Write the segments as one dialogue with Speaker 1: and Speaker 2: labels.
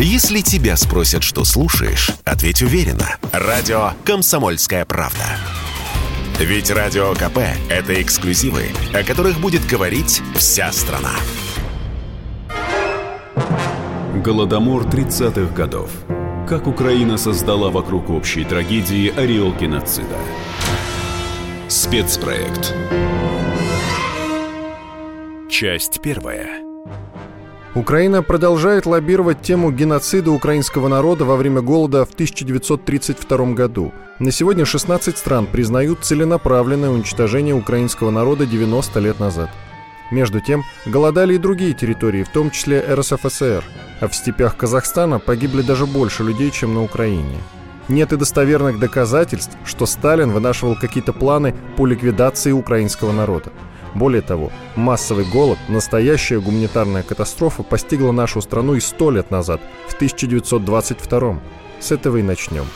Speaker 1: Если тебя спросят, что слушаешь, ответь уверенно. Радио «Комсомольская правда». Ведь Радио КП – это эксклюзивы, о которых будет говорить вся страна.
Speaker 2: Голодомор 30-х годов. Как Украина создала вокруг общей трагедии ореол геноцида. Спецпроект. Часть первая.
Speaker 3: Украина продолжает лоббировать тему геноцида украинского народа во время голода в 1932 году. На сегодня 16 стран признают целенаправленное уничтожение украинского народа 90 лет назад. Между тем, голодали и другие территории, в том числе РСФСР, а в степях Казахстана погибли даже больше людей, чем на Украине. Нет и достоверных доказательств, что Сталин вынашивал какие-то планы по ликвидации украинского народа. Более того, массовый голод, настоящая гуманитарная катастрофа постигла нашу страну и сто лет назад, в 1922 С этого и начнем.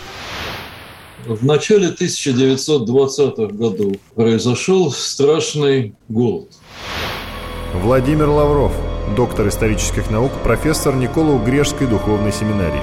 Speaker 4: В начале 1920-х годов произошел страшный голод.
Speaker 3: Владимир Лавров, доктор исторических наук, профессор Николау-Грешской духовной семинарии.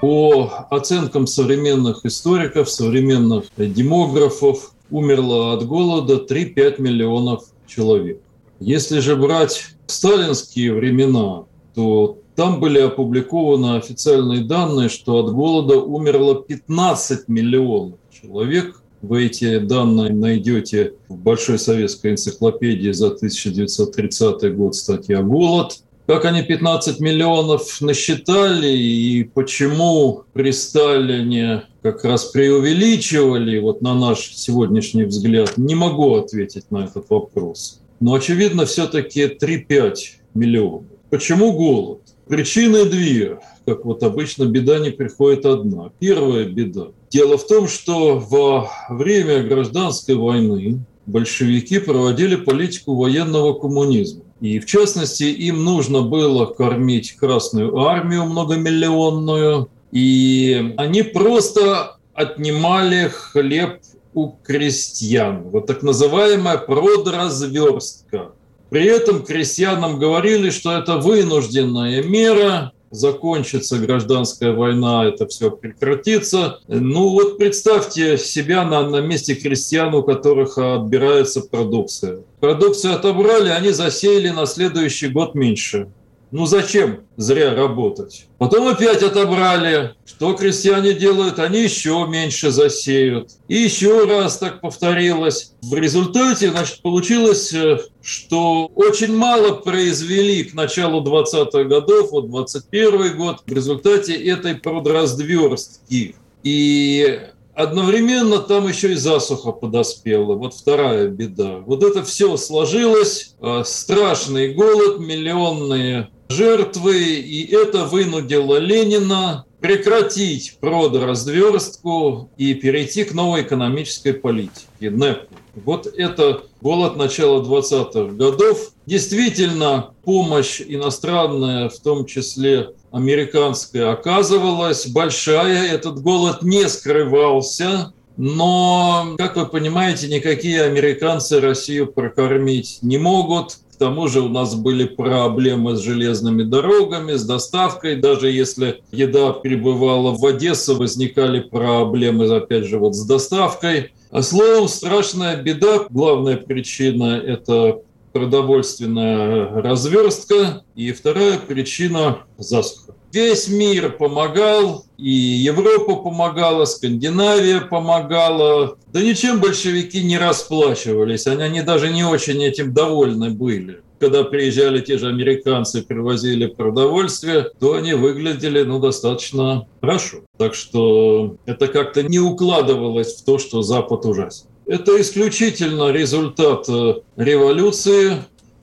Speaker 4: По оценкам современных историков, современных демографов, умерло от голода 3-5 миллионов человек. Если же брать сталинские времена, то там были опубликованы официальные данные, что от голода умерло 15 миллионов человек. Вы эти данные найдете в Большой советской энциклопедии за 1930 год статья «Голод». Как они 15 миллионов насчитали и почему при Сталине как раз преувеличивали, вот на наш сегодняшний взгляд, не могу ответить на этот вопрос. Но, очевидно, все-таки 3-5 миллионов. Почему голод? Причины две. Как вот обычно, беда не приходит одна. Первая беда. Дело в том, что во время гражданской войны большевики проводили политику военного коммунизма. И в частности, им нужно было кормить Красную Армию многомиллионную, и они просто отнимали хлеб у крестьян. Вот так называемая продразверстка. При этом крестьянам говорили, что это вынужденная мера, закончится гражданская война, это все прекратится. Ну вот представьте себя на, на месте крестьян, у которых отбирается продукция. Продукцию отобрали, они засеяли на следующий год меньше. Ну зачем зря работать? Потом опять отобрали. Что крестьяне делают? Они еще меньше засеют. И еще раз так повторилось. В результате, значит, получилось, э, что очень мало произвели к началу 20-х годов, вот 21 год, в результате этой продразверстки. И одновременно там еще и засуха подоспела. Вот вторая беда. Вот это все сложилось. Э, страшный голод, миллионные жертвы, и это вынудило Ленина прекратить продразверстку и перейти к новой экономической политике, НЭП. Вот это голод начала 20-х годов. Действительно, помощь иностранная, в том числе американская, оказывалась большая. Этот голод не скрывался. Но, как вы понимаете, никакие американцы Россию прокормить не могут тому же у нас были проблемы с железными дорогами, с доставкой. Даже если еда прибывала в Одессу, возникали проблемы, опять же, вот с доставкой. А словом, страшная беда. Главная причина – это продовольственная разверстка. И вторая причина – засуха. Весь мир помогал, и Европа помогала, Скандинавия помогала. Да ничем большевики не расплачивались, они, они даже не очень этим довольны были. Когда приезжали те же американцы, привозили продовольствие, то они выглядели ну, достаточно хорошо. Так что это как-то не укладывалось в то, что Запад ужасен. Это исключительно результат э, революции,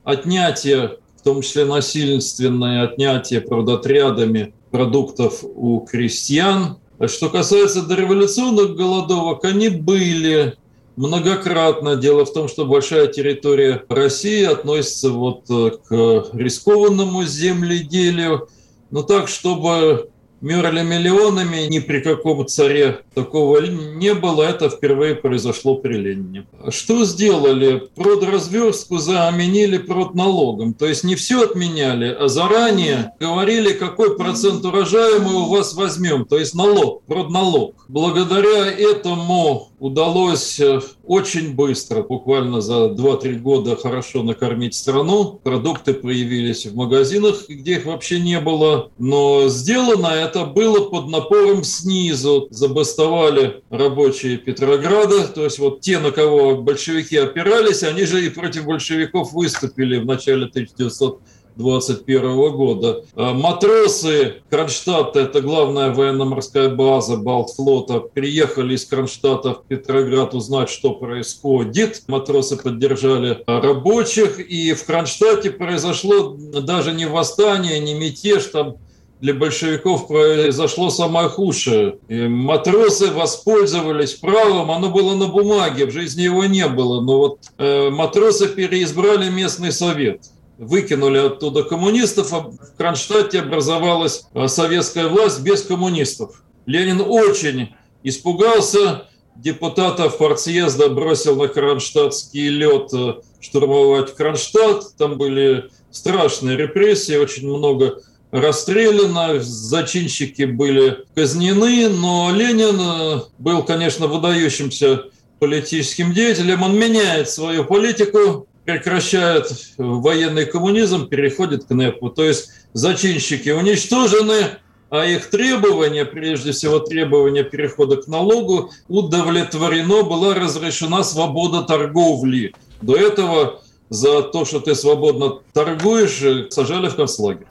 Speaker 4: отнятие том числе насильственное отнятие продотрядами продуктов у крестьян. Что касается дореволюционных голодовок, они были многократно. Дело в том, что большая территория России относится вот э, к рискованному земледелию. Но так, чтобы мерли миллионами, ни при каком царе такого не было, это впервые произошло при Ленине. Что сделали? Продразверстку заменили продналогом, то есть не все отменяли, а заранее говорили, какой процент урожая мы у вас возьмем, то есть налог, продналог. Благодаря этому удалось э, очень быстро, буквально за 2-3 года хорошо накормить страну. Продукты появились в магазинах, где их вообще не было. Но сделано это было под напором снизу. Забастовали рабочие Петрограда, то есть вот те, на кого большевики опирались, они же и против большевиков выступили в начале 1900 2021 года. А матросы Кронштадта, это главная военно-морская база Балтфлота, приехали из Кронштадта в Петроград узнать, что происходит. Матросы поддержали рабочих, и в Кронштадте произошло даже не восстание, не мятеж, там для большевиков произошло самое худшее. И матросы воспользовались правом, оно было на бумаге, в жизни его не было, но вот э, матросы переизбрали местный совет выкинули оттуда коммунистов, а в Кронштадте образовалась а, советская власть без коммунистов. Ленин очень испугался, депутатов партсъезда бросил на кронштадтский лед э, штурмовать Кронштадт. Там были страшные репрессии, очень много расстреляно, зачинщики были казнены, но Ленин э, был, конечно, выдающимся политическим деятелем. Он меняет свою политику, прекращает военный коммунизм, переходит к НЭПу. То есть зачинщики уничтожены, а их требования, прежде всего требования перехода к налогу, удовлетворено, была разрешена свобода торговли. До этого за то, что ты свободно торгуешь, сажали в концлагерь.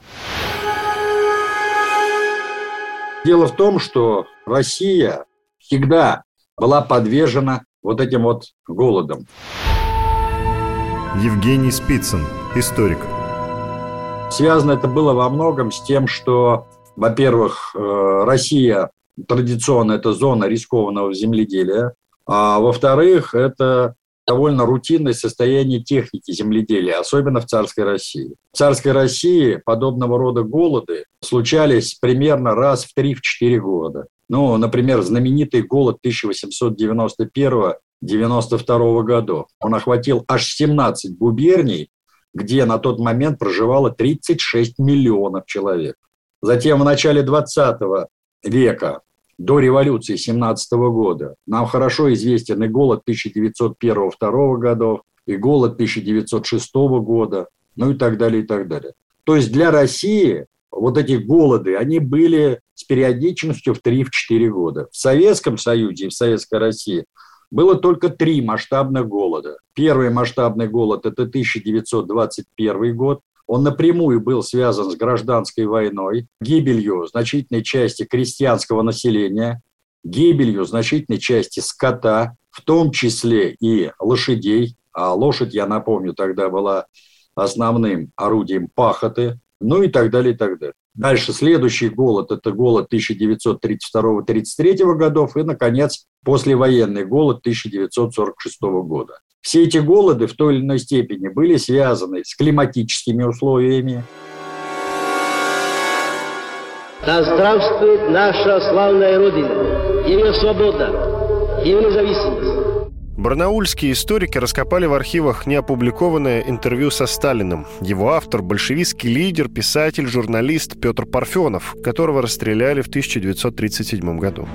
Speaker 5: Дело в том, что Россия всегда была подвержена вот этим вот голодом.
Speaker 3: Евгений Спицын, историк.
Speaker 5: Связано это было во многом с тем, что, во-первых, э, Россия традиционно это зона рискованного земледелия, а во-вторых, это довольно рутинное состояние техники земледелия, особенно в царской России. В царской России подобного рода голоды случались примерно раз в 3-4 года. Ну, например, знаменитый голод 1891 92 году. Он охватил аж 17 губерний, где на тот момент проживало 36 миллионов человек. Затем в начале 20 века, до революции 17 года, нам хорошо известен и голод 1901-1902 годов, и голод 1906 года, ну и так далее, и так далее. То есть для России вот эти голоды, они были с периодичностью в 3-4 года. В Советском Союзе и в Советской России – было только три масштабных голода. Первый масштабный голод – это 1921 год. Он напрямую был связан с гражданской войной, гибелью значительной части крестьянского населения, гибелью значительной части скота, в том числе и лошадей. А лошадь, я напомню, тогда была основным орудием пахоты, ну и так далее, и так далее. Дальше следующий голод – это голод 1932-33 годов и, наконец, послевоенный голод 1946 года. Все эти голоды в той или иной степени были связаны с климатическими условиями.
Speaker 6: Да здравствует наша славная Родина, ее свобода, ее независимость.
Speaker 3: Барнаульские историки раскопали в архивах неопубликованное интервью со Сталиным. Его автор – большевистский лидер, писатель, журналист Петр Парфенов, которого расстреляли в 1937 году.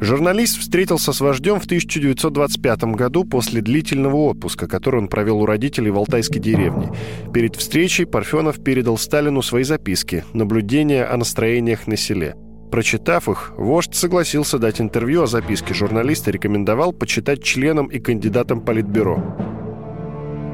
Speaker 3: Журналист встретился с вождем в 1925 году после длительного отпуска, который он провел у родителей в Алтайской деревне. Перед встречей Парфенов передал Сталину свои записки, наблюдения о настроениях на селе – Прочитав их, вождь согласился дать интервью, а записки журналиста рекомендовал почитать членам и кандидатам Политбюро.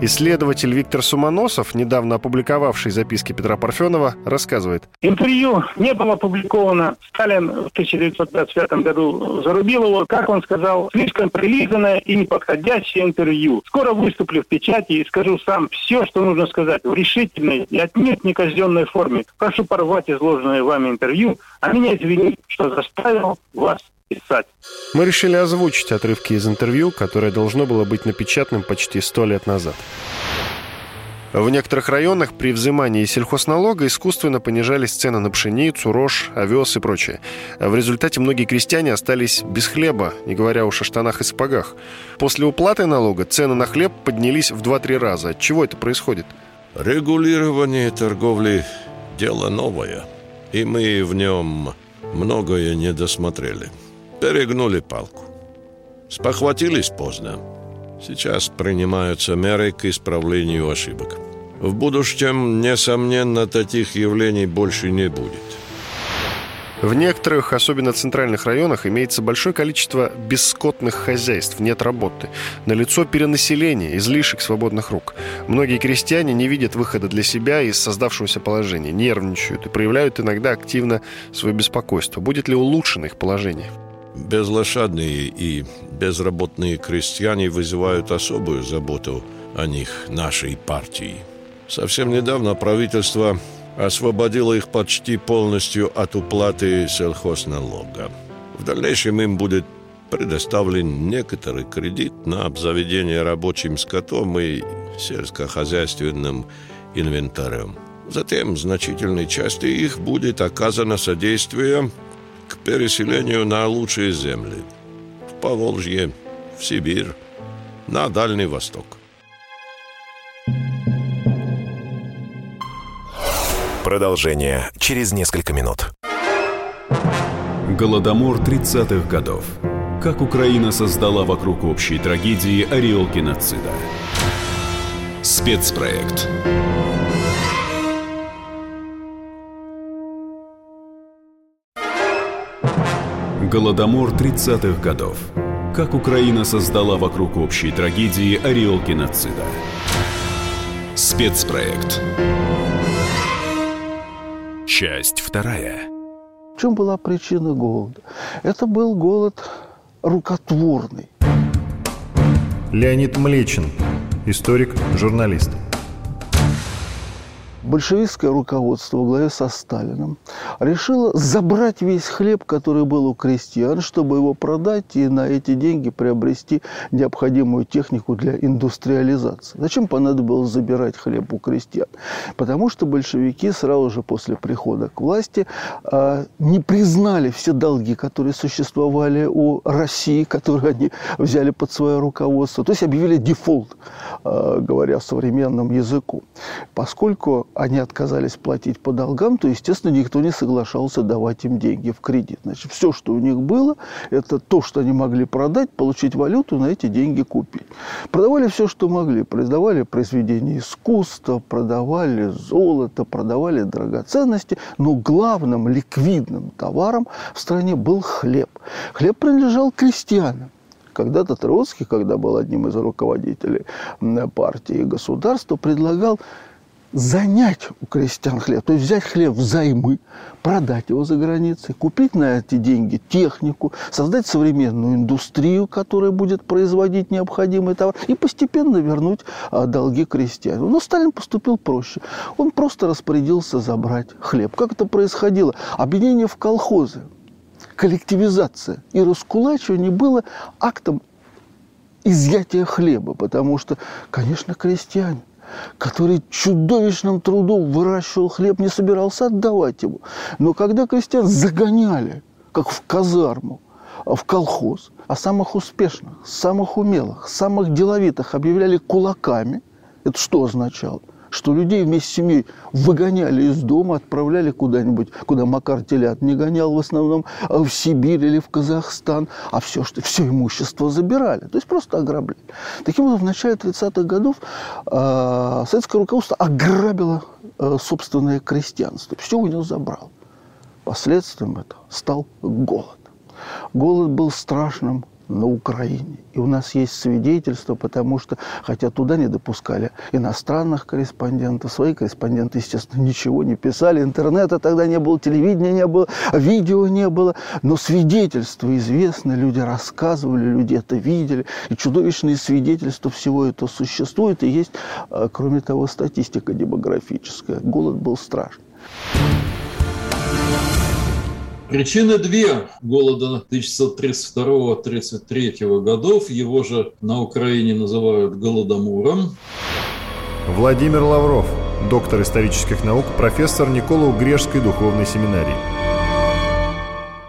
Speaker 3: Исследователь Виктор Сумоносов, недавно опубликовавший записки Петра Парфенова, рассказывает.
Speaker 7: Интервью не было опубликовано. Сталин в 1925 году зарубил его, как он сказал, слишком прилизанное и неподходящее интервью. Скоро выступлю в печати и скажу сам все, что нужно сказать в решительной и отнюдь не казенной форме. Прошу порвать изложенное вами интервью, а меня извинить, что заставил вас писать.
Speaker 3: Мы решили озвучить отрывки из интервью, которое должно было быть напечатанным почти сто лет назад. В некоторых районах при взимании сельхозналога искусственно понижались цены на пшеницу, рожь, овес и прочее. В результате многие крестьяне остались без хлеба, не говоря уж о штанах и сапогах. После уплаты налога цены на хлеб поднялись в 2-3 раза. От чего это происходит?
Speaker 8: Регулирование торговли – дело новое, и мы в нем многое не досмотрели. Перегнули палку. Спохватились поздно. Сейчас принимаются меры к исправлению ошибок. В будущем, несомненно, таких явлений больше не будет.
Speaker 3: В некоторых, особенно центральных районах, имеется большое количество бесскотных хозяйств, нет работы. Налицо перенаселение, излишек свободных рук. Многие крестьяне не видят выхода для себя из создавшегося положения, нервничают и проявляют иногда активно свое беспокойство. Будет ли улучшено их положение?
Speaker 8: Безлошадные и безработные крестьяне вызывают особую заботу о них нашей партии. Совсем недавно правительство освободило их почти полностью от уплаты сельхозналога. В дальнейшем им будет предоставлен некоторый кредит на обзаведение рабочим скотом и сельскохозяйственным инвентарем. Затем значительной части их будет оказано содействие к переселению на лучшие земли. В Поволжье, в Сибирь, на Дальний Восток.
Speaker 1: Продолжение через несколько минут.
Speaker 2: Голодомор 30-х годов. Как Украина создала вокруг общей трагедии ореол геноцида. Спецпроект. Голодомор 30-х годов. Как Украина создала вокруг общей трагедии ореол геноцида. Спецпроект. Часть вторая.
Speaker 9: В чем была причина голода? Это был голод рукотворный.
Speaker 3: Леонид Млечин, историк, журналист
Speaker 9: большевистское руководство во главе со Сталином решило забрать весь хлеб, который был у крестьян, чтобы его продать и на эти деньги приобрести необходимую технику для индустриализации. Зачем понадобилось забирать хлеб у крестьян? Потому что большевики сразу же после прихода к власти э, не признали все долги, которые существовали у России, которые они взяли под свое руководство. То есть объявили дефолт, э, говоря современным языком. Поскольку они отказались платить по долгам, то, естественно, никто не соглашался давать им деньги в кредит. Значит, все, что у них было, это то, что они могли продать, получить валюту, на эти деньги купить. Продавали все, что могли. Продавали произведения искусства, продавали золото, продавали драгоценности. Но главным ликвидным товаром в стране был хлеб. Хлеб принадлежал крестьянам. Когда-то Троцкий, когда был одним из руководителей партии и государства, предлагал занять у крестьян хлеб, то есть взять хлеб взаймы, продать его за границей, купить на эти деньги технику, создать современную индустрию, которая будет производить необходимый товар, и постепенно вернуть а, долги крестьянам. Но Сталин поступил проще. Он просто распорядился забрать хлеб. Как это происходило? Объединение в колхозы, коллективизация и раскулачивание было актом изъятия хлеба, потому что, конечно, крестьяне который чудовищным трудом выращивал хлеб, не собирался отдавать его. Но когда крестьян загоняли, как в казарму, в колхоз, а самых успешных, самых умелых, самых деловитых объявляли кулаками, это что означало? Что людей вместе с семьей выгоняли из дома, отправляли куда-нибудь, куда Макар телят не гонял в основном, а в Сибирь или в Казахстан, а все, что, все имущество забирали. То есть просто ограбли. Таким образом, в начале 30-х годов э, советское руководство ограбило э, собственное крестьянство. Все у него забрало. Последствием этого стал голод. Голод был страшным на Украине. И у нас есть свидетельства, потому что, хотя туда не допускали иностранных корреспондентов, свои корреспонденты, естественно, ничего не писали, интернета тогда не было, телевидения не было, видео не было, но свидетельства известны, люди рассказывали, люди это видели, и чудовищные свидетельства всего этого существуют, и есть, а, кроме того, статистика демографическая. Голод был страшный.
Speaker 4: Причины две голода 1932-1933 годов. Его же на Украине называют голодомором.
Speaker 3: Владимир Лавров, доктор исторических наук, профессор Никола-Угрешской духовной семинарии.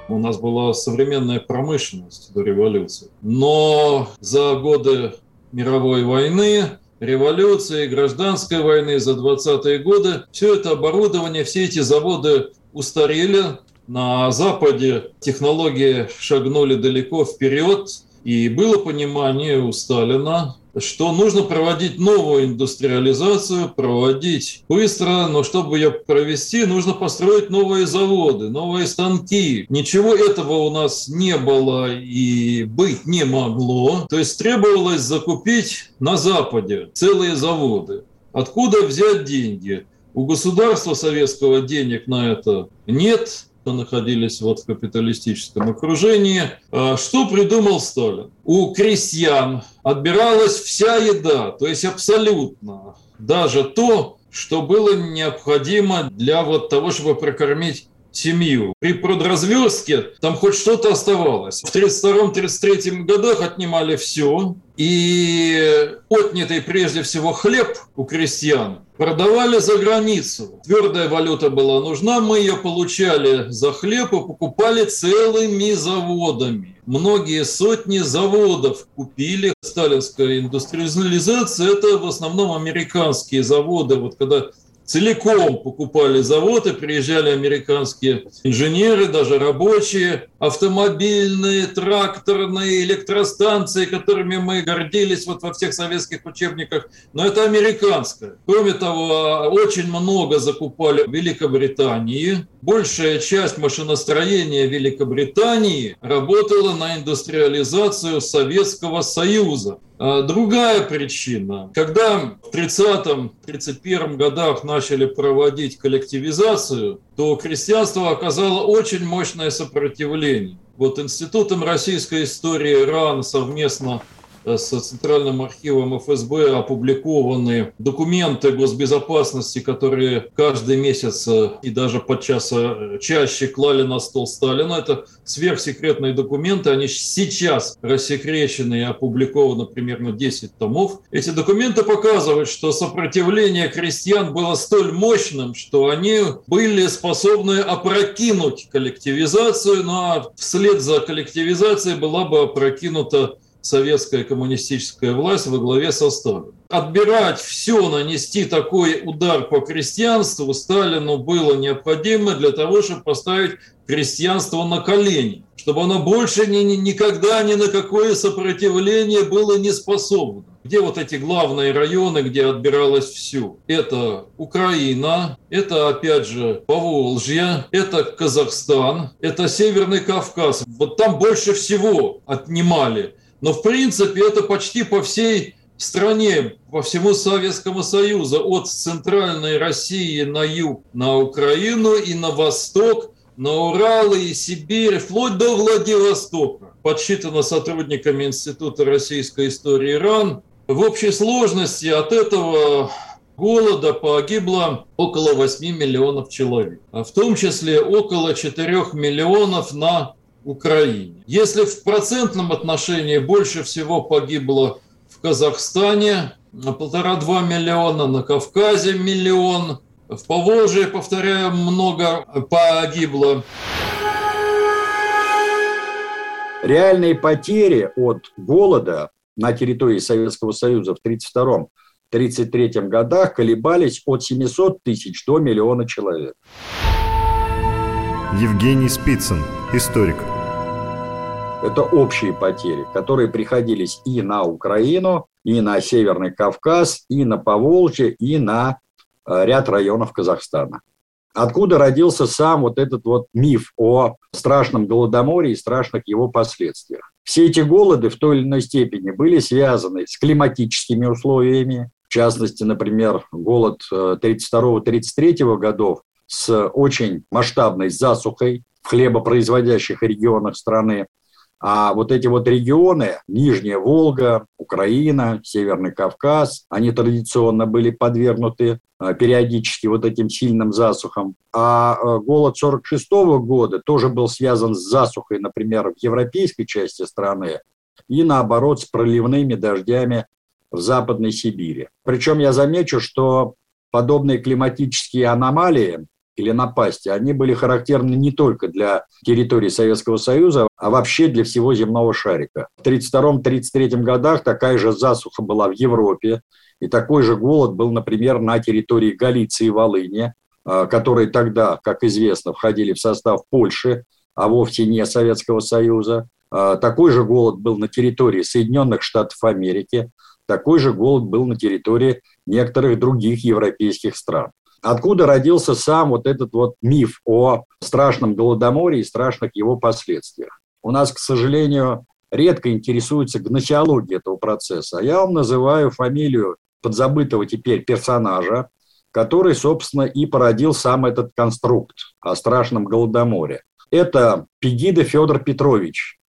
Speaker 4: У нас была современная промышленность до революции. Но за годы мировой войны революции, гражданской войны, за 20-е годы, все это оборудование, все эти заводы устарели. На Западе технологии шагнули далеко вперед, и было понимание у Сталина, что нужно проводить новую индустриализацию, проводить быстро, но чтобы ее провести, нужно построить новые заводы, новые станки. Ничего этого у нас не было и быть не могло. То есть требовалось закупить на Западе целые заводы. Откуда взять деньги? У государства советского денег на это нет, находились вот в капиталистическом окружении. А что придумал Сталин? У крестьян отбиралась вся еда, то есть абсолютно. Даже то, что было необходимо для вот того, чтобы прокормить семью. При продразверстке там хоть что-то оставалось. В 1932-1933 годах отнимали все, и отнятый прежде всего хлеб у крестьян продавали за границу. Твердая валюта была нужна, мы ее получали за хлеб и покупали целыми заводами. Многие сотни заводов купили. Сталинская индустриализация – это в основном американские заводы. Вот когда целиком покупали заводы, приезжали американские инженеры, даже рабочие, автомобильные, тракторные, электростанции, которыми мы гордились вот во всех советских учебниках, но это американское. Кроме того, очень много закупали в Великобритании. Большая часть машиностроения Великобритании работала на индустриализацию Советского Союза. А другая причина. Когда в 30-31 годах начали проводить коллективизацию, то крестьянство оказало очень мощное сопротивление. Вот Институтом российской истории РАН совместно с Центральным архивом ФСБ опубликованы документы госбезопасности, которые каждый месяц э, и даже подчас э, чаще клали на стол Сталина. Это сверхсекретные документы, они сейчас рассекречены и опубликованы примерно 10 томов. Эти документы показывают, что сопротивление крестьян было столь мощным, что они были способны опрокинуть коллективизацию, но ну, а вслед за коллективизацией была бы опрокинута советская коммунистическая власть во главе со Сталином. Отбирать все, нанести такой удар по крестьянству Сталину было необходимо для того, чтобы поставить крестьянство на колени, чтобы оно больше ни, ни, никогда ни на какое сопротивление было не способно. Где вот эти главные районы, где отбиралось все? Это Украина, это опять же Поволжье, это Казахстан, это Северный Кавказ. Вот там больше всего отнимали. Но в принципе это почти по всей стране, по всему Советскому Союзу, от центральной России на юг, на Украину и на восток, на Урал и Сибирь, вплоть до Владивостока. Подсчитано сотрудниками Института российской истории РАН. В общей сложности от этого голода погибло около 8 миллионов человек, а в том числе около 4 миллионов на Украине. Если в процентном отношении больше всего погибло в Казахстане, полтора-два миллиона, на Кавказе миллион, в Поволжье, повторяю, много погибло.
Speaker 5: Реальные потери от голода на территории Советского Союза в 1932-1933 годах колебались от 700 тысяч до миллиона человек.
Speaker 3: Евгений Спицын, историк.
Speaker 5: Это общие потери, которые приходились и на Украину, и на Северный Кавказ, и на Поволжье, и на э, ряд районов Казахстана. Откуда родился сам вот этот вот миф о страшном голодоморе и страшных его последствиях? Все эти голоды в той или иной степени были связаны с климатическими условиями, в частности, например, голод 32-33 э, годов с очень масштабной засухой в хлебопроизводящих регионах страны, а вот эти вот регионы, Нижняя Волга, Украина, Северный Кавказ, они традиционно были подвергнуты а, периодически вот этим сильным засухам. А, а голод 46 года тоже был связан с засухой, например, в европейской части страны, и наоборот с проливными дождями в Западной Сибири. Причем я замечу, что подобные климатические аномалии или напасти, они были характерны не только для территории Советского Союза, а вообще для всего земного шарика. В 1932-1933 годах такая же засуха была в Европе, и такой же голод был, например, на территории Галиции и Волыни, а, которые тогда, как известно, входили в состав Польши, а вовсе не Советского Союза. А, такой же голод был на территории Соединенных Штатов Америки, такой же голод был на территории некоторых других европейских стран. Откуда родился сам вот этот вот миф о страшном голодоморе и страшных его последствиях? У нас, к сожалению, редко интересуется гносеологией этого процесса. А я вам называю фамилию подзабытого теперь персонажа, который, собственно, и породил сам этот конструкт о страшном голодоморе. Это Пегида Федор Петрович,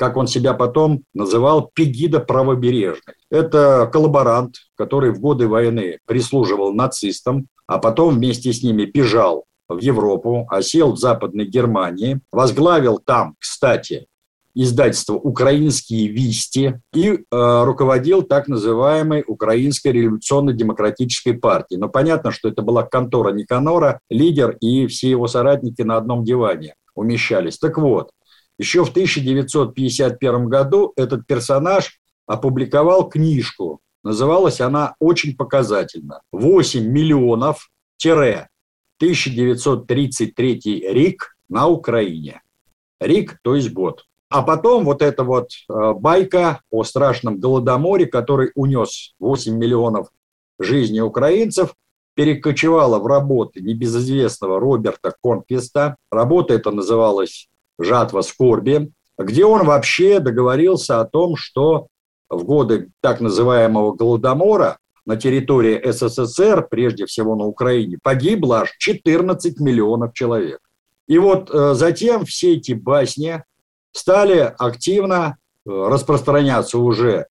Speaker 5: как он себя потом называл, Пегида правобережный. Это коллаборант, который в годы войны прислуживал нацистам, а потом вместе с ними бежал в Европу, осел в Западной Германии, возглавил там, кстати, издательство «Украинские вести» и э, руководил так называемой Украинской революционно-демократической партией. Но понятно, что это была контора Никанора, лидер и все его соратники на одном диване умещались. Так вот, еще в 1951 году этот персонаж опубликовал книжку. Называлась она очень показательно. 8 миллионов 1933 РИК на Украине. РИК, то есть год. А потом вот эта вот э, байка о страшном голодоморе, который унес 8 миллионов жизней украинцев, перекочевала в работы небезызвестного Роберта Конквиста. Работа эта называлась «Жатва скорби», где он вообще договорился о том, что в годы так называемого Голодомора на территории СССР, прежде всего на Украине, погибло аж 14 миллионов человек. И вот э, затем все эти басни стали активно э, распространяться уже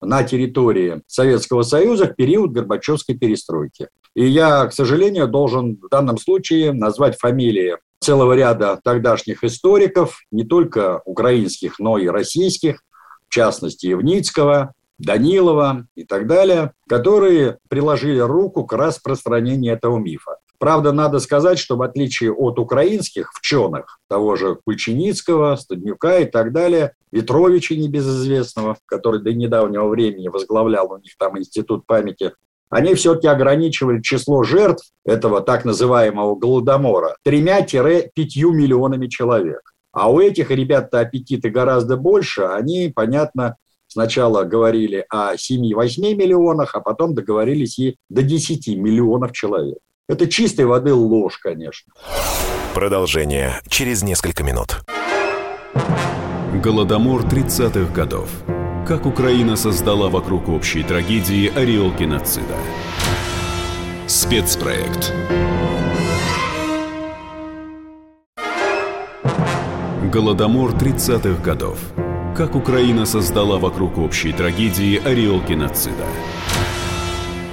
Speaker 5: на территории Советского Союза в период Горбачевской перестройки. И я, к сожалению, должен в данном случае назвать фамилии целого ряда тогдашних историков, не только украинских, но и российских, в частности, Евницкого, Данилова и так далее, которые приложили руку к распространению этого мифа. Правда, надо сказать, что в отличие от украинских вченых, того же Кульчиницкого, Стаднюка и так далее, Ветровича небезызвестного, который до недавнего времени возглавлял у них там институт памяти, они все-таки ограничивали число жертв этого так называемого голодомора тремя-пятью миллионами человек. А у этих ребят-то аппетиты гораздо больше. Они, понятно, сначала говорили о 7-8 миллионах, а потом договорились и до 10 миллионов человек. Это чистой воды ложь, конечно.
Speaker 1: Продолжение через несколько минут.
Speaker 2: Голодомор 30-х годов. Как Украина создала вокруг общей трагедии ореол геноцида. Спецпроект. Голодомор 30-х годов. Как Украина создала вокруг общей трагедии ореол геноцида.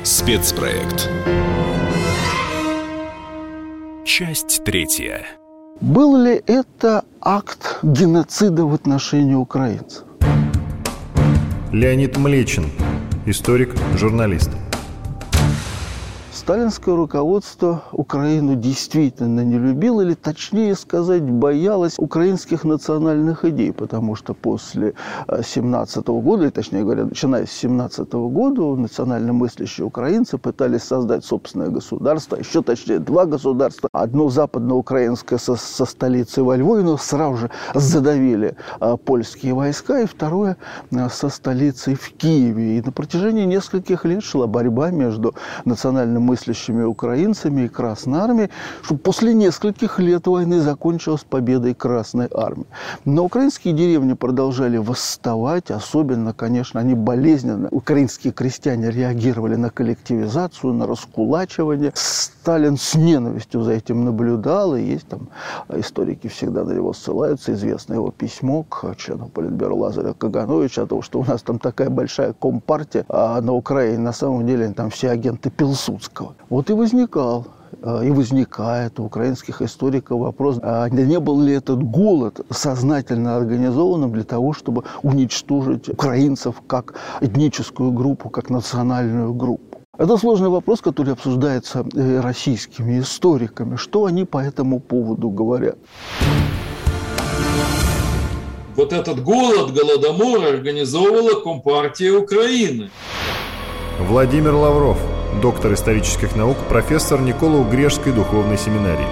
Speaker 2: Спецпроект. Часть третья.
Speaker 9: Был ли это акт геноцида в отношении украинцев?
Speaker 3: Леонид Млечин, историк, журналист.
Speaker 9: Сталинское руководство Украину действительно не любило, или точнее сказать, боялось украинских национальных идей, потому что после 17 года, или точнее говоря, начиная с 17 года, национально мыслящие украинцы пытались создать собственное государство, еще точнее два государства. Одно западноукраинское со, со столицей во Львове, но сразу же задавили а, польские войска, и второе а, со столицей в Киеве. И на протяжении нескольких лет шла борьба между национальным мыслящими украинцами и Красной Армией, что после нескольких лет войны закончилась победой Красной Армии. Но украинские деревни продолжали восставать, особенно, конечно, они болезненно. Украинские крестьяне реагировали на коллективизацию, на раскулачивание. Сталин с ненавистью за этим наблюдал, и есть там историки всегда на него ссылаются. Известно его письмо к члену Политбюро Лазаря Кагановича о том, что у нас там такая большая компартия, а на Украине на самом деле там все агенты Пилсудского. Вот и возникал и возникает у украинских историков вопрос, а не был ли этот голод сознательно организованным для того, чтобы уничтожить украинцев как этническую группу, как национальную группу. Это сложный вопрос, который обсуждается российскими историками. Что они по этому поводу говорят?
Speaker 4: Вот этот голод, голодомор организовывала Компартия Украины.
Speaker 3: Владимир Лавров, доктор исторических наук, профессор Никола Грешской духовной семинарии.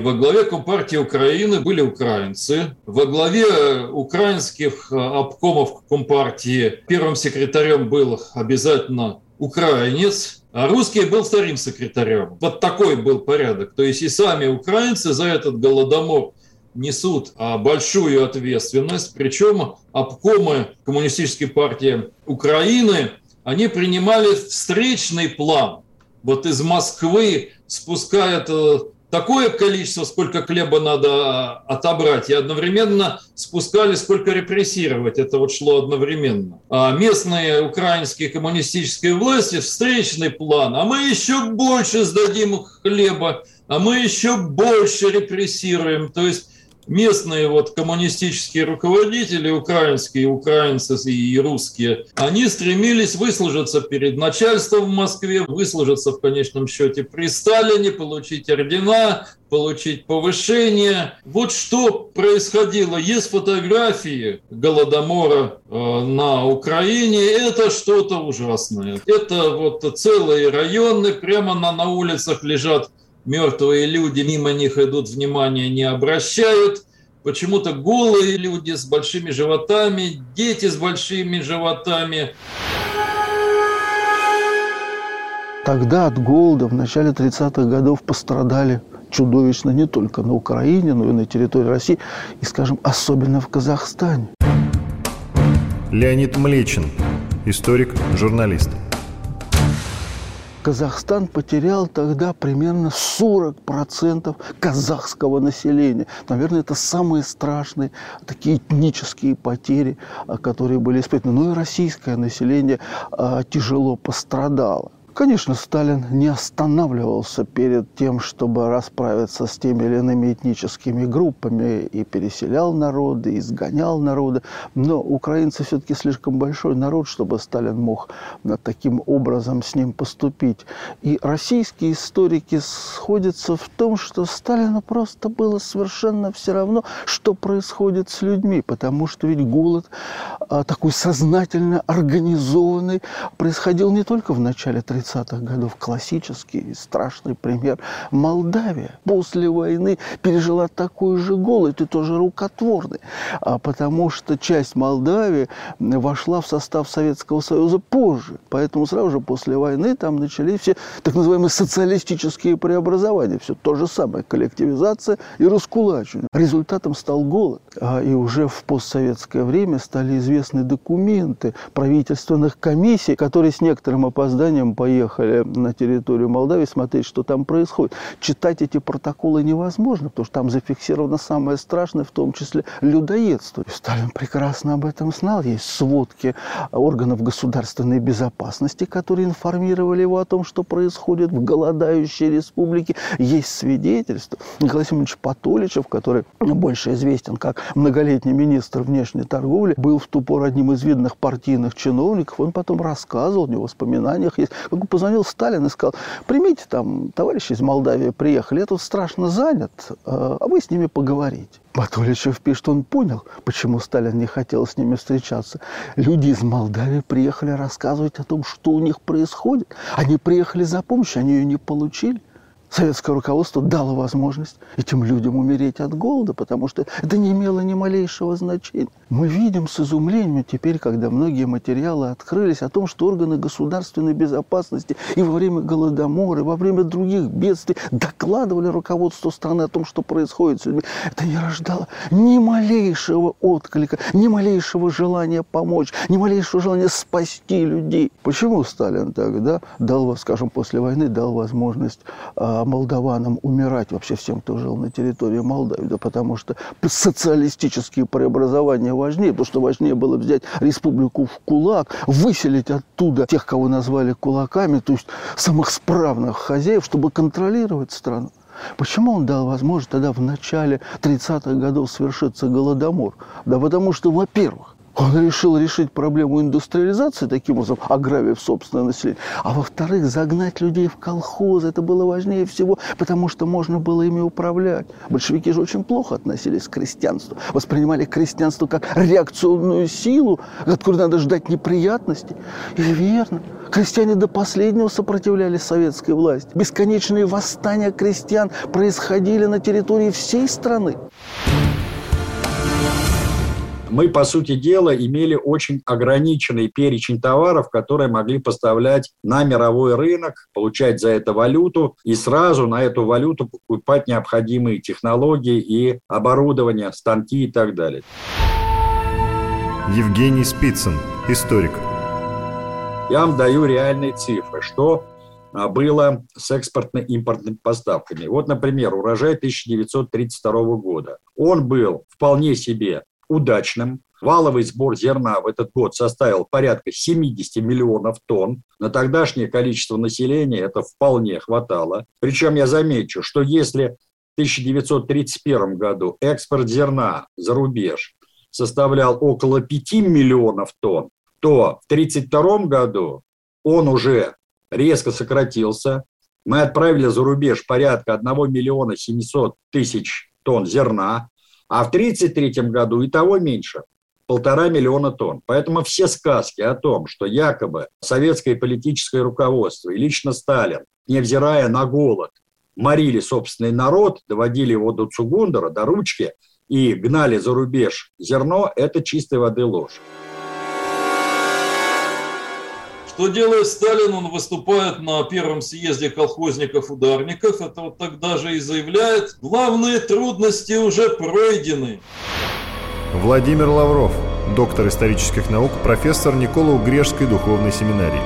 Speaker 4: Во главе Компартии Украины были украинцы. Во главе украинских э, обкомов Компартии первым секретарем был обязательно украинец, а русский был вторым секретарем. Вот такой был порядок. То есть и сами украинцы за этот голодомор несут а, большую ответственность. Причем обкомы Коммунистической партии Украины, они принимали встречный план. Вот из Москвы спускают э, такое количество, сколько хлеба надо отобрать, и одновременно спускали, сколько репрессировать. Это вот шло одновременно. А местные украинские коммунистические власти встречный план, а мы еще больше сдадим хлеба, а мы еще больше репрессируем. То есть местные вот коммунистические руководители, украинские, украинцы и русские, они стремились выслужиться перед начальством в Москве, выслужиться в конечном счете при Сталине, получить ордена, получить повышение. Вот что происходило. Есть фотографии Голодомора э, на Украине. Это что-то ужасное. Это вот целые районы, прямо на, на улицах лежат мертвые люди, мимо них идут, внимания не обращают. Почему-то голые люди с большими животами, дети с большими животами.
Speaker 9: Тогда от голода в начале 30-х годов пострадали чудовищно не только на Украине, но и на территории России, и, скажем, особенно в Казахстане.
Speaker 3: Леонид Млечин, историк, журналист.
Speaker 9: Казахстан потерял тогда примерно 40% казахского населения. Наверное, это самые страшные такие этнические потери, которые были испытаны. Ну и российское население а, тяжело пострадало. Конечно, Сталин не останавливался перед тем, чтобы расправиться с теми или иными этническими группами и переселял народы, изгонял народы. Но украинцы все-таки слишком большой народ, чтобы Сталин мог таким образом с ним поступить. И российские историки сходятся в том, что Сталину просто было совершенно все равно, что происходит с людьми, потому что ведь голод а, такой сознательно организованный происходил не только в начале 30 30-х годов классический страшный пример. Молдавия после войны пережила такой же голод и тоже рукотворный, а потому что часть Молдавии вошла в состав Советского Союза позже. Поэтому сразу же после войны там начались все так называемые социалистические преобразования. Все то же самое. Коллективизация и раскулачивание. Результатом стал голод. А, и уже в постсоветское время стали известны документы правительственных комиссий, которые с некоторым опозданием поехали поехали на территорию Молдавии смотреть, что там происходит. Читать эти протоколы невозможно, потому что там зафиксировано самое страшное, в том числе людоедство. И Сталин прекрасно об этом знал. Есть сводки органов государственной безопасности, которые информировали его о том, что происходит в голодающей республике. Есть свидетельства. Николай Семенович Патоличев, который больше известен как многолетний министр внешней торговли, был в ту пору одним из видных партийных чиновников. Он потом рассказывал, у него воспоминаниях есть, как позвонил Сталин и сказал, примите там, товарищи из Молдавии приехали, я тут страшно занят, э, а вы с ними поговорите. Батуличев пишет, он понял, почему Сталин не хотел с ними встречаться. Люди из Молдавии приехали рассказывать о том, что у них происходит. Они приехали за помощью, они ее не получили советское руководство дало возможность этим людям умереть от голода, потому что это не имело ни малейшего значения. Мы видим с изумлением теперь, когда многие материалы открылись о том, что органы государственной безопасности и во время Голодомора, и во время других бедствий докладывали руководству страны о том, что происходит с людьми. Это не рождало ни малейшего отклика, ни малейшего желания помочь, ни малейшего желания спасти людей. Почему Сталин тогда дал, скажем, после войны дал возможность молдаванам умирать вообще всем, кто жил на территории Молдавии, да потому что социалистические преобразования важнее, потому что важнее было взять республику в кулак, выселить оттуда тех, кого назвали кулаками, то есть самых справных хозяев, чтобы контролировать страну. Почему он дал возможность тогда в начале 30-х годов свершиться голодомор? Да потому что, во-первых, он решил решить проблему индустриализации таким образом, ограбив собственное население. А во-вторых, загнать людей в колхозы. Это было важнее всего, потому что можно было ими управлять. Большевики же очень плохо относились к крестьянству. Воспринимали крестьянство как реакционную силу, от которой надо ждать неприятностей. И верно. Крестьяне до последнего сопротивлялись советской власти. Бесконечные восстания крестьян происходили на территории всей страны
Speaker 5: мы, по сути дела, имели очень ограниченный перечень товаров, которые могли поставлять на мировой рынок, получать за это валюту и сразу на эту валюту покупать необходимые технологии и оборудование, станки и так далее.
Speaker 3: Евгений Спицын, историк.
Speaker 5: Я вам даю реальные цифры, что а, было с экспортно-импортными поставками. Вот, например, урожай 1932 года. Он был вполне себе удачным. Валовый сбор зерна в этот год составил порядка 70 миллионов тонн. На тогдашнее количество населения это вполне хватало. Причем я замечу, что если в 1931 году экспорт зерна за рубеж составлял около 5 миллионов тонн, то в 1932 году он уже резко сократился. Мы отправили за рубеж порядка 1 миллиона 700 тысяч тонн зерна, а в 1933 году и того меньше полтора миллиона тонн. Поэтому все сказки о том, что якобы советское политическое руководство и лично Сталин, невзирая на голод, морили собственный народ, доводили его до Цугундера, до ручки и гнали за рубеж зерно, это чистой воды ложь.
Speaker 4: Что делает Сталин? Он выступает на первом съезде колхозников-ударников. Это вот тогда же и заявляет, главные трудности уже пройдены.
Speaker 3: Владимир Лавров, доктор исторических наук, профессор Николау-Грешской духовной семинарии.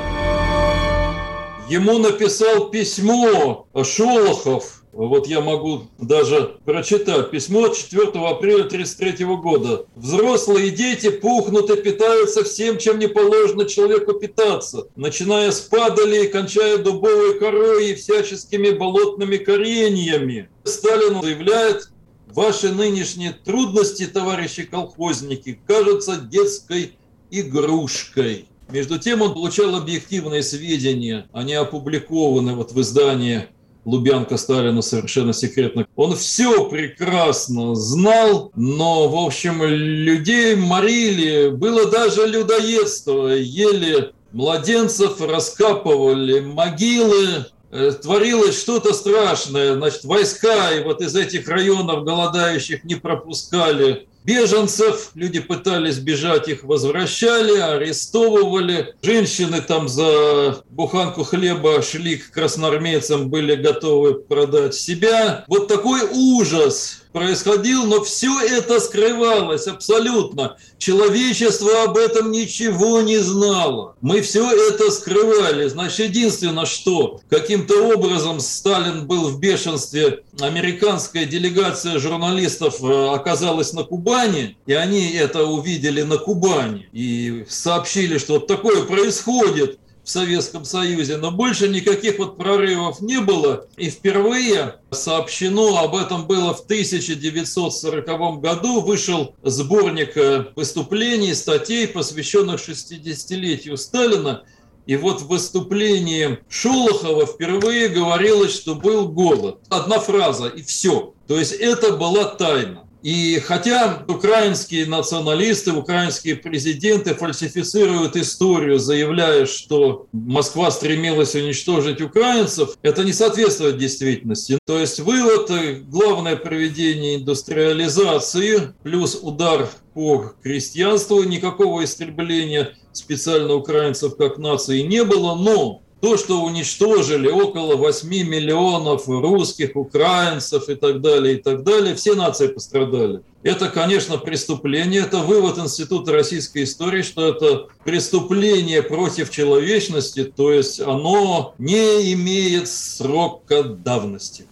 Speaker 4: Ему написал письмо Шолохов, вот я могу даже прочитать письмо 4 апреля 1933 года. Взрослые дети пухнут и питаются всем, чем не положено человеку питаться, начиная с падали и кончая дубовой корой и всяческими болотными кореньями. Сталин заявляет, ваши нынешние трудности, товарищи колхозники, кажутся детской игрушкой. Между тем он получал объективные сведения, они опубликованы вот в издании Лубянка Сталина совершенно секретно. Он все прекрасно знал, но, в общем, людей морили. Было даже людоедство. Ели младенцев, раскапывали могилы, э, творилось что-то страшное. Значит, войска и вот из этих районов голодающих не пропускали беженцев, люди пытались бежать, их возвращали, арестовывали. Женщины там за буханку хлеба шли к красноармейцам, были готовы продать себя. Вот такой ужас происходил, но все это скрывалось абсолютно. Человечество об этом ничего не знало. Мы все это скрывали. Значит, единственное, что каким-то образом Сталин был в бешенстве, американская делегация журналистов э, оказалась на Кубани, и они это увидели на Кубани и сообщили, что вот такое происходит в Советском Союзе, но больше никаких вот прорывов не было. И впервые сообщено, об этом было в 1940 году, вышел сборник э, выступлений, статей, посвященных 60-летию Сталина. И вот в выступлении Шолохова впервые говорилось, что был голод. Одна фраза и все. То есть это была тайна. И хотя украинские националисты, украинские президенты фальсифицируют историю, заявляя, что Москва стремилась уничтожить украинцев, это не соответствует действительности. То есть вывод, главное проведение индустриализации плюс удар по крестьянству, никакого истребления специально украинцев как нации не было, но то, что уничтожили около 8 миллионов русских, украинцев и так далее, и так далее, все нации пострадали. Это, конечно, преступление, это вывод Института российской истории, что это преступление против человечности, то есть оно не имеет срока давности.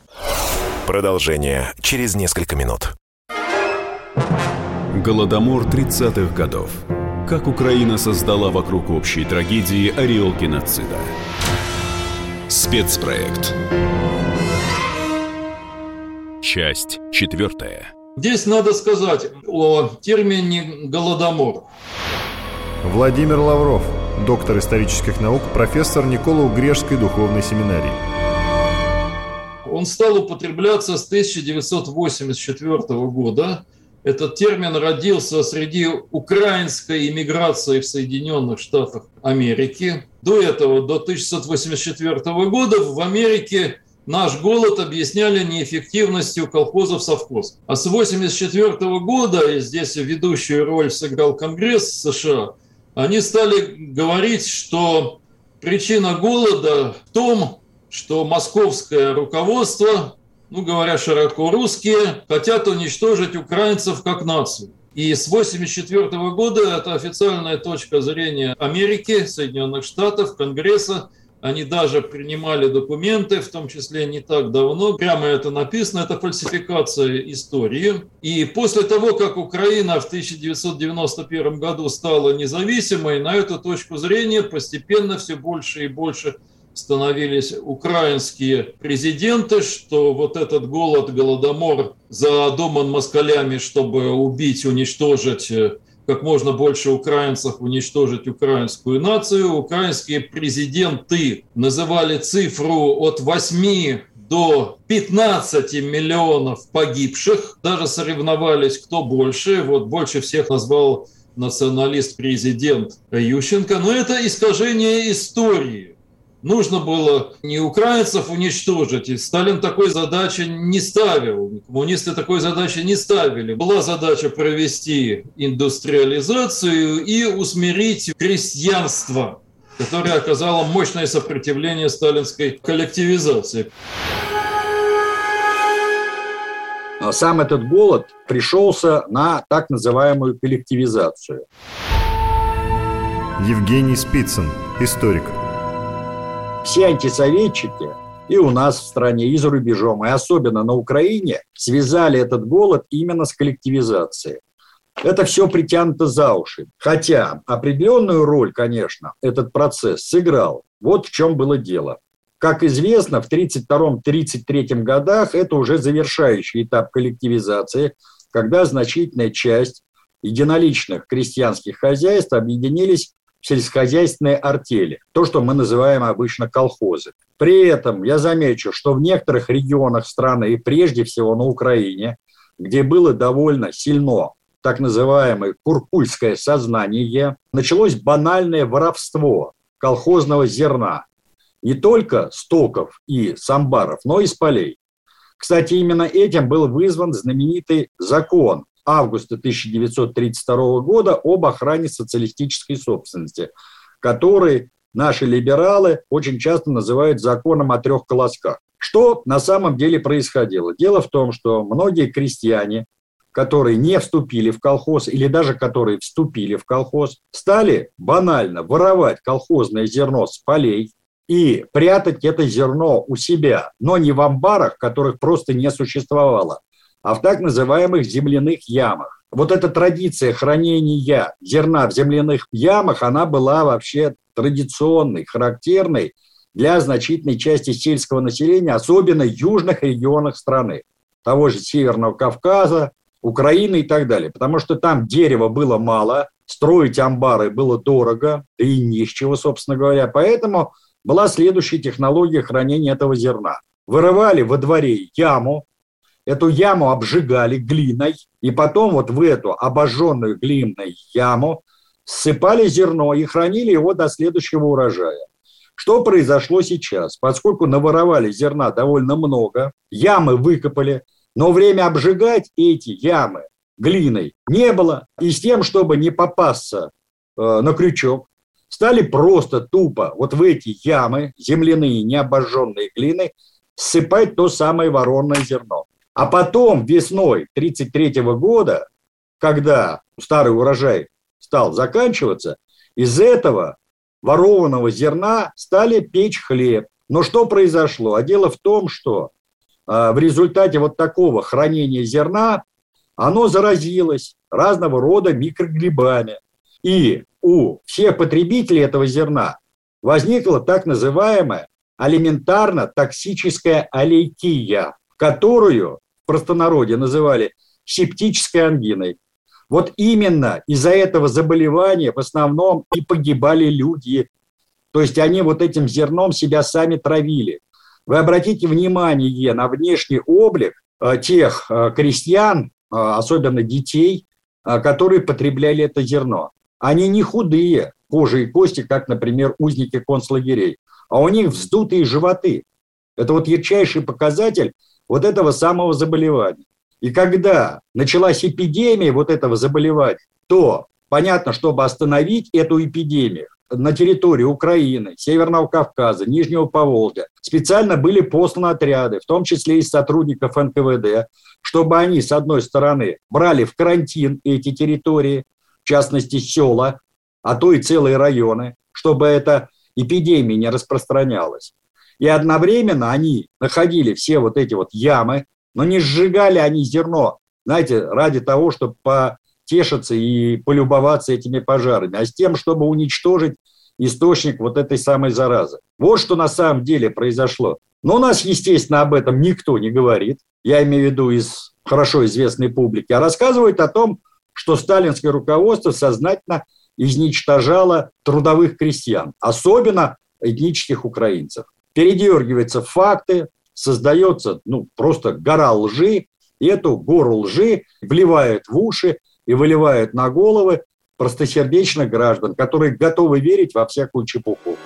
Speaker 1: Продолжение через несколько минут.
Speaker 2: Голодомор 30-х годов. Как Украина создала вокруг общей трагедии ореол геноцида. Спецпроект. Часть четвертая.
Speaker 4: Здесь надо сказать о термине «голодомор».
Speaker 3: Владимир Лавров, доктор исторических наук, профессор Николау-Грешской духовной семинарии.
Speaker 4: Он стал употребляться с 1984 года. Этот термин родился среди украинской иммиграции в Соединенных Штатах Америки. До этого, до 1984 года в Америке наш голод объясняли неэффективностью колхозов совхоз. А с 1984 года, и здесь ведущую роль сыграл Конгресс США, они стали говорить, что причина голода в том, что московское руководство, ну говоря широко русские, хотят уничтожить украинцев как нацию. И с 1984 года это официальная точка зрения Америки, Соединенных Штатов, Конгресса. Они даже принимали документы, в том числе не так давно. Прямо это написано, это фальсификация истории. И после того, как Украина в 1991 году стала независимой, на эту точку зрения постепенно все больше и больше становились украинские президенты, что вот этот голод, голодомор задуман москалями, чтобы убить, уничтожить э, как можно больше украинцев, уничтожить украинскую нацию. Украинские президенты называли цифру от 8 до 15 миллионов погибших. Даже соревновались, кто больше. Вот больше всех назвал националист-президент Ющенко. Но это искажение истории нужно было не украинцев уничтожить, и Сталин такой задачи не ставил, коммунисты такой задачи не ставили. Была задача провести индустриализацию и усмирить крестьянство, которое оказало мощное сопротивление сталинской коллективизации.
Speaker 5: А сам этот голод пришелся на так называемую коллективизацию.
Speaker 3: Евгений Спицын, историк
Speaker 5: все антисоветчики и у нас в стране, и за рубежом, и особенно на Украине, связали этот голод именно с коллективизацией. Это все притянуто за уши. Хотя определенную роль, конечно, этот процесс сыграл. Вот в чем было дело. Как известно, в 1932-1933 годах это уже завершающий этап коллективизации, когда значительная часть единоличных крестьянских хозяйств объединились сельскохозяйственные артели, то, что мы называем обычно колхозы. При этом я замечу, что в некоторых регионах страны, и прежде всего на Украине, где было довольно сильно так называемое куркульское сознание, началось банальное воровство колхозного зерна. Не только стоков и самбаров, но и с полей. Кстати, именно этим был вызван знаменитый закон августа 1932 года об охране социалистической собственности, который наши либералы очень часто называют законом о трех колосках. Что на самом деле происходило? Дело в том, что многие крестьяне, которые не вступили в колхоз или даже которые вступили в колхоз, стали банально воровать колхозное зерно с полей и прятать это зерно у себя, но не в амбарах, которых просто не существовало, а в так называемых земляных ямах. Вот эта традиция хранения зерна в земляных ямах, она была вообще традиционной, характерной для значительной части сельского населения, особенно южных регионах страны, того же Северного Кавказа, Украины и так далее. Потому что там дерева было мало, строить амбары было дорого, и ни с чего, собственно говоря. Поэтому была следующая технология хранения этого зерна. Вырывали во дворе яму, Эту яму обжигали глиной, и потом вот в эту обожженную глиной яму ссыпали зерно и хранили его до следующего урожая. Что произошло сейчас? Поскольку наворовали зерна довольно много, ямы выкопали, но время обжигать эти ямы глиной не было. И с тем, чтобы не попасться э, на крючок, стали просто тупо вот в эти ямы, земляные, необожженные глины, ссыпать то самое воронное зерно. А потом весной 1933 года, когда старый урожай стал заканчиваться, из этого ворованного зерна стали печь хлеб. Но что произошло? А дело в том, что а, в результате вот такого хранения зерна оно заразилось разного рода микрогрибами. И у всех потребителей этого зерна возникла так называемая алиментарно-токсическая аллейкия, которую простонародье называли септической ангиной. Вот именно из-за этого заболевания в основном и погибали люди. То есть они вот этим зерном себя сами травили. Вы обратите внимание на внешний облик э, тех э, крестьян, э, особенно детей, которые потребляли это зерно. Они не худые, кожи и кости, как, например, узники концлагерей, а у них вздутые животы. Это вот ярчайший показатель вот этого самого заболевания. И когда началась эпидемия вот этого заболевания, то понятно, чтобы остановить эту эпидемию, на территории Украины, Северного Кавказа, Нижнего Поволжья специально были посланы отряды, в том числе из сотрудников НКВД, чтобы они, с одной стороны, брали в карантин эти территории, в частности села, а то и целые районы, чтобы эта эпидемия не распространялась. И одновременно они находили все вот эти вот ямы, но не сжигали они зерно, знаете, ради того, чтобы потешиться и полюбоваться этими пожарами, а с тем, чтобы уничтожить источник вот этой самой заразы. Вот что на самом деле произошло. Но у нас, естественно, об этом никто не говорит. Я имею в виду из хорошо известной публики. А рассказывают о том, что сталинское руководство сознательно изничтожало трудовых крестьян, особенно этнических украинцев. Передергиваются факты, создается ну, просто гора лжи, и эту гору лжи вливают в уши и выливают на головы простосердечных граждан, которые готовы верить во всякую чепуху.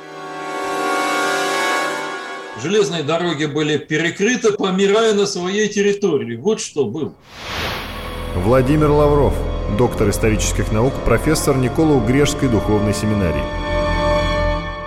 Speaker 4: Железные дороги были перекрыты, помирая на своей территории. Вот что было.
Speaker 3: Владимир Лавров, доктор исторических наук, профессор Никола Грешской духовной семинарии.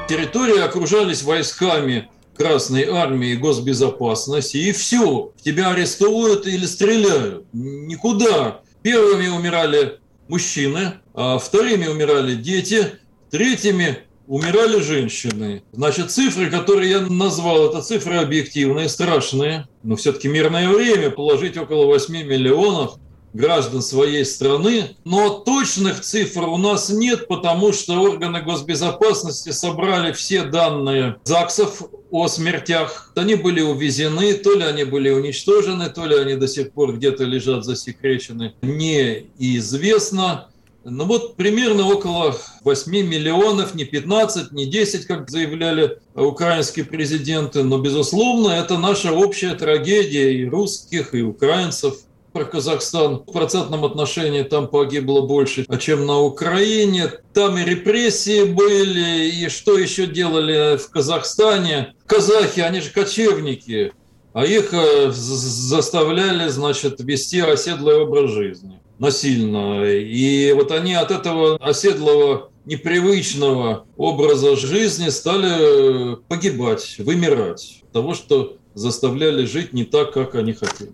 Speaker 4: Территории окружались войсками Красной Армии госбезопасности, и все, тебя арестовывают или стреляют. Никуда. Первыми умирали мужчины, а вторыми умирали дети, третьими умирали женщины. Значит, цифры, которые я назвал, это цифры объективные, страшные. Но все-таки мирное время положить около 8 миллионов граждан своей страны, но точных цифр у нас нет, потому что органы госбезопасности собрали все данные ЗАГСов о смертях. Они были увезены, то ли они были уничтожены, то ли они до сих пор где-то лежат засекречены, неизвестно. Ну вот примерно около 8 миллионов, не 15, не 10, как заявляли украинские президенты, но, безусловно, это наша общая трагедия и русских, и украинцев – про Казахстан. В процентном отношении там погибло больше, чем на Украине. Там и репрессии были, и что еще делали в Казахстане. Казахи, они же кочевники, а их э, заставляли, значит, вести оседлый образ жизни насильно. И вот они от этого оседлого непривычного образа жизни стали погибать, вымирать. Того, что заставляли жить не так, как они хотели.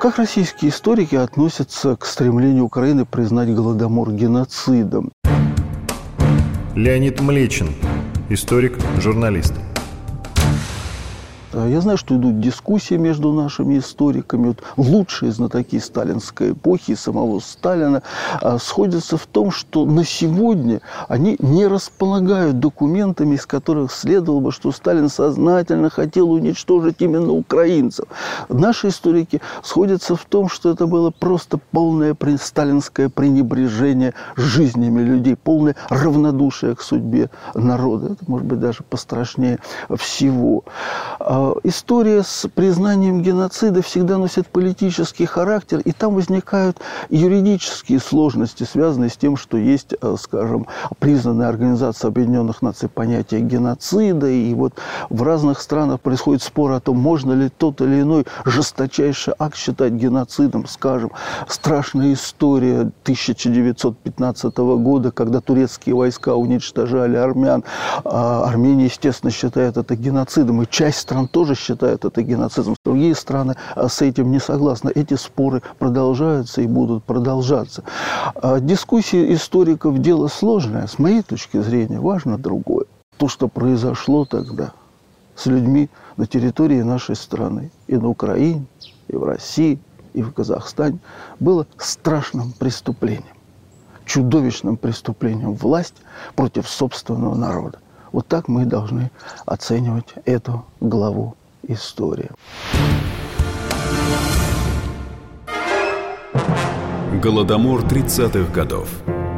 Speaker 9: Как российские историки относятся к стремлению Украины признать Голодомор геноцидом?
Speaker 3: Леонид Млечин, историк, журналист.
Speaker 9: А я знаю, что идут дискуссии между нашими историками. Вот лучшие знатоки сталинской эпохи, самого Сталина, а, сходятся в том, что на сегодня они не располагают документами, из которых следовало бы, что Сталин сознательно хотел уничтожить именно украинцев. Наши историки сходятся в том, что это было просто полное сталинское пренебрежение жизнями людей, полное равнодушие к судьбе народа. Это может быть даже пострашнее всего. А, история с признанием геноцида всегда носит политический характер, и там возникают юридические сложности, связанные с тем, что есть, э, скажем, признанная Организация Объединенных Наций понятие геноцида, и вот в разных странах происходит спор о том, можно ли тот или иной жесточайший акт считать геноцидом, скажем, страшная история 1915 года, когда турецкие войска уничтожали армян. А Армения, естественно, считает это геноцидом, и часть стран тоже считает это геноцидом. Другие страны а, с этим не согласны. Эти споры продолжаются и будут продолжаться. А, дискуссии историков – дело сложное. С моей точки зрения важно другое. То, что произошло тогда с людьми на территории нашей страны, и на Украине, и в России, и в Казахстане, было страшным преступлением чудовищным преступлением власть против собственного народа. Вот так мы должны оценивать эту главу истории.
Speaker 2: Голодомор 30-х годов.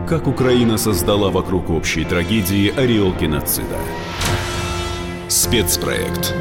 Speaker 2: Как Украина создала вокруг общей трагедии ореол геноцида. Спецпроект.